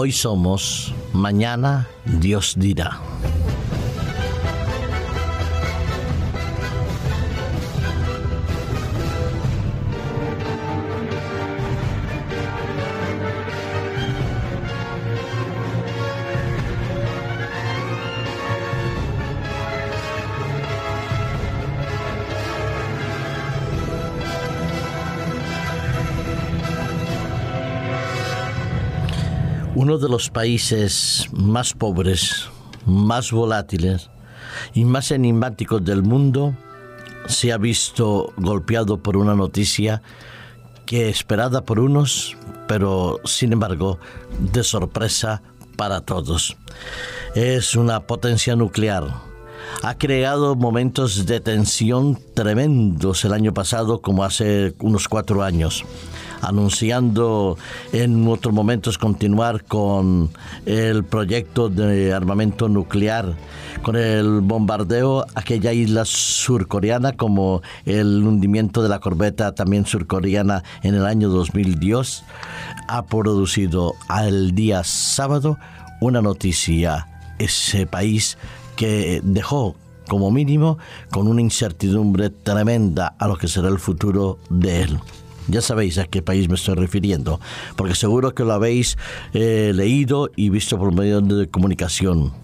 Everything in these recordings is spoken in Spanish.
Hoy somos, mañana Dios dirá. Uno de los países más pobres, más volátiles y más enigmáticos del mundo se ha visto golpeado por una noticia que esperada por unos, pero sin embargo de sorpresa para todos. Es una potencia nuclear. Ha creado momentos de tensión tremendos el año pasado como hace unos cuatro años anunciando en otros momentos continuar con el proyecto de armamento nuclear, con el bombardeo a aquella isla surcoreana, como el hundimiento de la corbeta también surcoreana en el año 2010, ha producido al día sábado una noticia. Ese país que dejó como mínimo con una incertidumbre tremenda a lo que será el futuro de él. Ya sabéis a qué país me estoy refiriendo, porque seguro que lo habéis eh, leído y visto por medio de comunicación.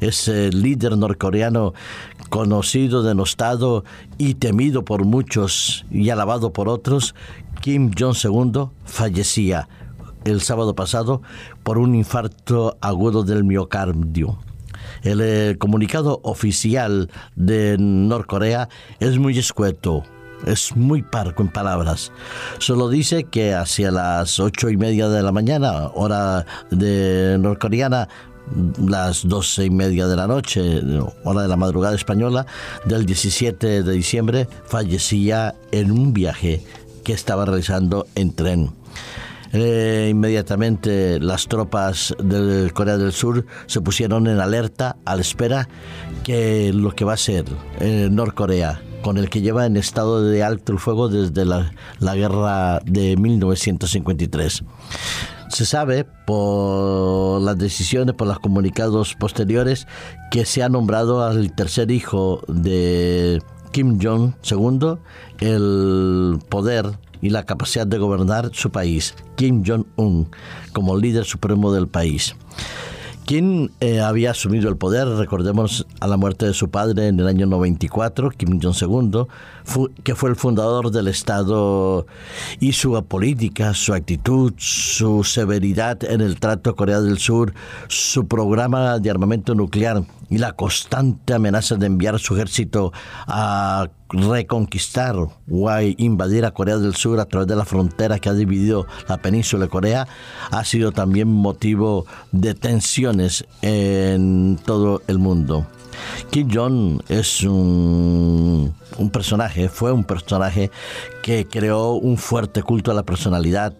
Ese líder norcoreano conocido, denostado y temido por muchos y alabado por otros, Kim Jong-un fallecía el sábado pasado por un infarto agudo del miocardio. El eh, comunicado oficial de Norcorea es muy escueto es muy parco en palabras. Solo dice que hacia las ocho y media de la mañana, hora de norcoreana, las doce y media de la noche, hora de la madrugada española, del 17 de diciembre, fallecía en un viaje que estaba realizando en tren. Eh, inmediatamente las tropas de Corea del Sur se pusieron en alerta a la espera que lo que va a ser eh, Norcorea con el que lleva en estado de alto el fuego desde la, la guerra de 1953. Se sabe por las decisiones, por los comunicados posteriores, que se ha nombrado al tercer hijo de Kim Jong II el poder y la capacidad de gobernar su país, Kim Jong-un, como líder supremo del país. Kim eh, había asumido el poder, recordemos a la muerte de su padre en el año 94, Kim Jong-un, que fue el fundador del Estado y su política, su actitud, su severidad en el trato a Corea del Sur, su programa de armamento nuclear y la constante amenaza de enviar su ejército a reconquistar o a invadir a Corea del Sur a través de la frontera que ha dividido la península de Corea ha sido también motivo de tensiones en todo el mundo. Kim Jong es un, un personaje, fue un personaje que creó un fuerte culto a la personalidad,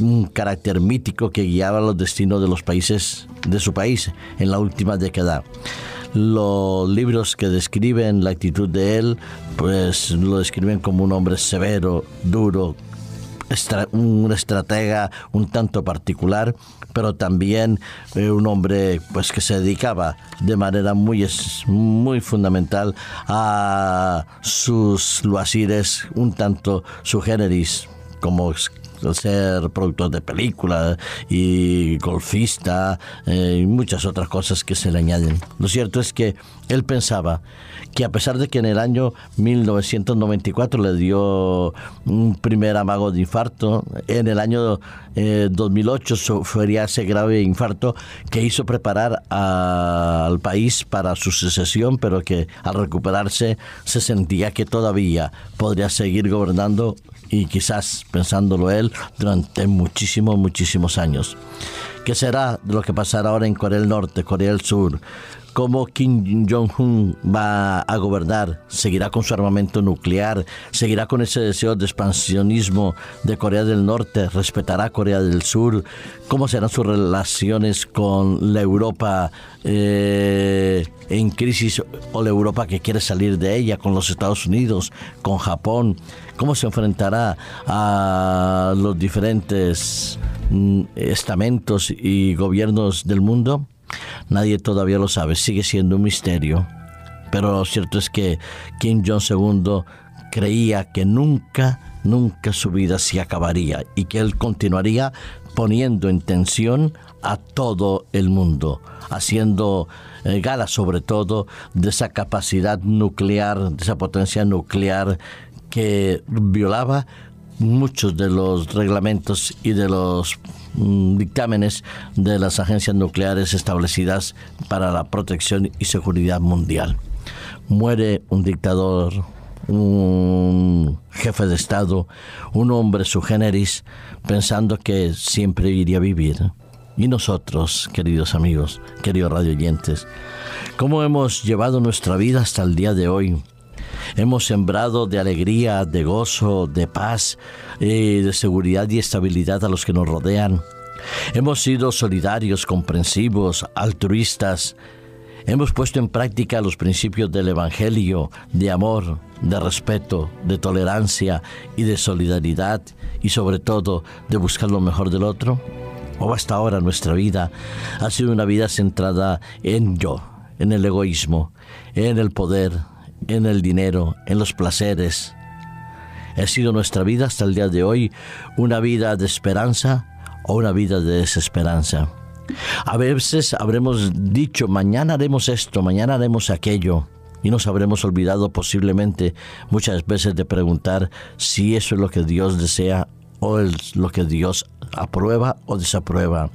un carácter mítico que guiaba los destinos de los países de su país en la última década. Los libros que describen la actitud de él, pues lo describen como un hombre severo, duro, un estratega un tanto particular, pero también eh, un hombre pues que se dedicaba de manera muy muy fundamental a sus loasires un tanto su generis como ser productor de películas y golfista eh, y muchas otras cosas que se le añaden. Lo cierto es que él pensaba que a pesar de que en el año 1994 le dio un primer amago de infarto, en el año 2008 eh, sufría ese grave infarto que hizo preparar al país para su secesión, pero que al recuperarse se sentía que todavía podría seguir gobernando y quizás pensándolo él durante muchísimos, muchísimos años. ¿Qué será lo que pasará ahora en Corea del Norte, Corea del Sur? cómo Kim Jong-un va a gobernar, seguirá con su armamento nuclear, seguirá con ese deseo de expansionismo de Corea del Norte, respetará Corea del Sur, cómo serán sus relaciones con la Europa eh, en crisis o la Europa que quiere salir de ella, con los Estados Unidos, con Japón, cómo se enfrentará a los diferentes estamentos y gobiernos del mundo? Nadie todavía lo sabe, sigue siendo un misterio. Pero lo cierto es que Kim Jong-II creía que nunca, nunca su vida se acabaría y que él continuaría poniendo en tensión a todo el mundo, haciendo eh, gala sobre todo de esa capacidad nuclear, de esa potencia nuclear que violaba muchos de los reglamentos y de los mm, dictámenes de las agencias nucleares establecidas para la protección y seguridad mundial. Muere un dictador, un jefe de Estado, un hombre su generis, pensando que siempre iría a vivir. Y nosotros, queridos amigos, queridos radioyentes, ¿cómo hemos llevado nuestra vida hasta el día de hoy? Hemos sembrado de alegría, de gozo, de paz, eh, de seguridad y estabilidad a los que nos rodean. Hemos sido solidarios, comprensivos, altruistas. Hemos puesto en práctica los principios del Evangelio, de amor, de respeto, de tolerancia y de solidaridad y sobre todo de buscar lo mejor del otro o hasta ahora nuestra vida ha sido una vida centrada en yo, en el egoísmo, en el poder, en el dinero, en los placeres. ¿Ha sido nuestra vida hasta el día de hoy una vida de esperanza o una vida de desesperanza? A veces habremos dicho, mañana haremos esto, mañana haremos aquello, y nos habremos olvidado posiblemente muchas veces de preguntar si eso es lo que Dios desea o es lo que Dios aprueba o desaprueba.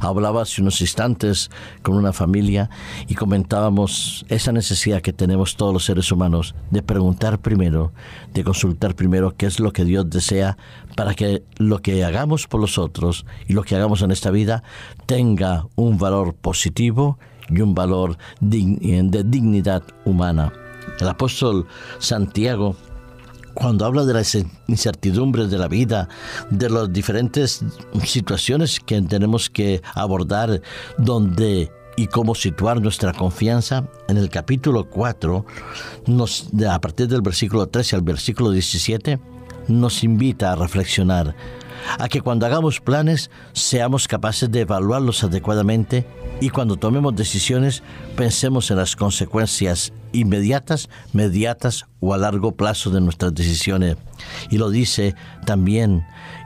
Hablaba hace unos instantes con una familia y comentábamos esa necesidad que tenemos todos los seres humanos de preguntar primero, de consultar primero qué es lo que Dios desea para que lo que hagamos por los otros y lo que hagamos en esta vida tenga un valor positivo y un valor de dignidad humana. El apóstol Santiago cuando habla de las incertidumbres de la vida, de las diferentes situaciones que tenemos que abordar, donde y cómo situar nuestra confianza, en el capítulo 4, nos, a partir del versículo 13 al versículo 17, nos invita a reflexionar, a que cuando hagamos planes seamos capaces de evaluarlos adecuadamente y cuando tomemos decisiones pensemos en las consecuencias inmediatas, mediatas o a largo plazo de nuestras decisiones. Y lo dice también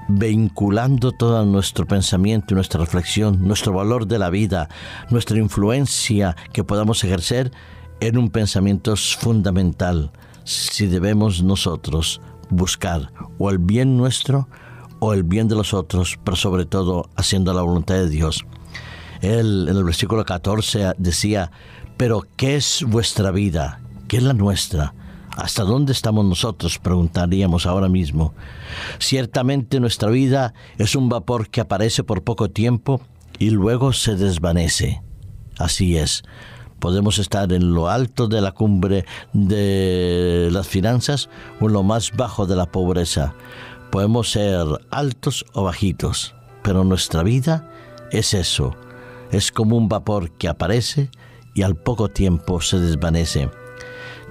vinculando todo nuestro pensamiento y nuestra reflexión, nuestro valor de la vida, nuestra influencia que podamos ejercer en un pensamiento fundamental, si debemos nosotros buscar o el bien nuestro o el bien de los otros, pero sobre todo haciendo la voluntad de Dios. Él en el versículo 14 decía, pero ¿qué es vuestra vida? ¿Qué es la nuestra? ¿Hasta dónde estamos nosotros? Preguntaríamos ahora mismo. Ciertamente nuestra vida es un vapor que aparece por poco tiempo y luego se desvanece. Así es. Podemos estar en lo alto de la cumbre de las finanzas o en lo más bajo de la pobreza. Podemos ser altos o bajitos, pero nuestra vida es eso. Es como un vapor que aparece y al poco tiempo se desvanece.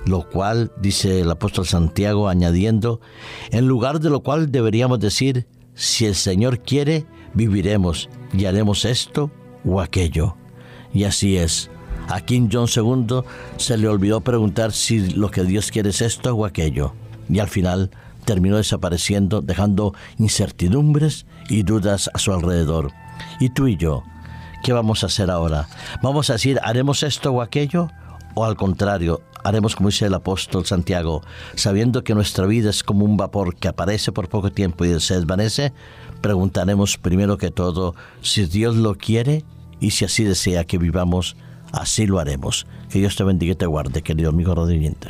Lo cual, dice el apóstol Santiago añadiendo, en lugar de lo cual deberíamos decir, si el Señor quiere, viviremos y haremos esto o aquello. Y así es. A King John II se le olvidó preguntar si lo que Dios quiere es esto o aquello. Y al final terminó desapareciendo, dejando incertidumbres y dudas a su alrededor. Y tú y yo, ¿qué vamos a hacer ahora? ¿Vamos a decir, haremos esto o aquello? ¿O al contrario, haremos como dice el apóstol Santiago, sabiendo que nuestra vida es como un vapor que aparece por poco tiempo y se desvanece? Preguntaremos primero que todo si Dios lo quiere y si así desea que vivamos, así lo haremos. Que Dios te bendiga y te guarde, querido amigo rodillente.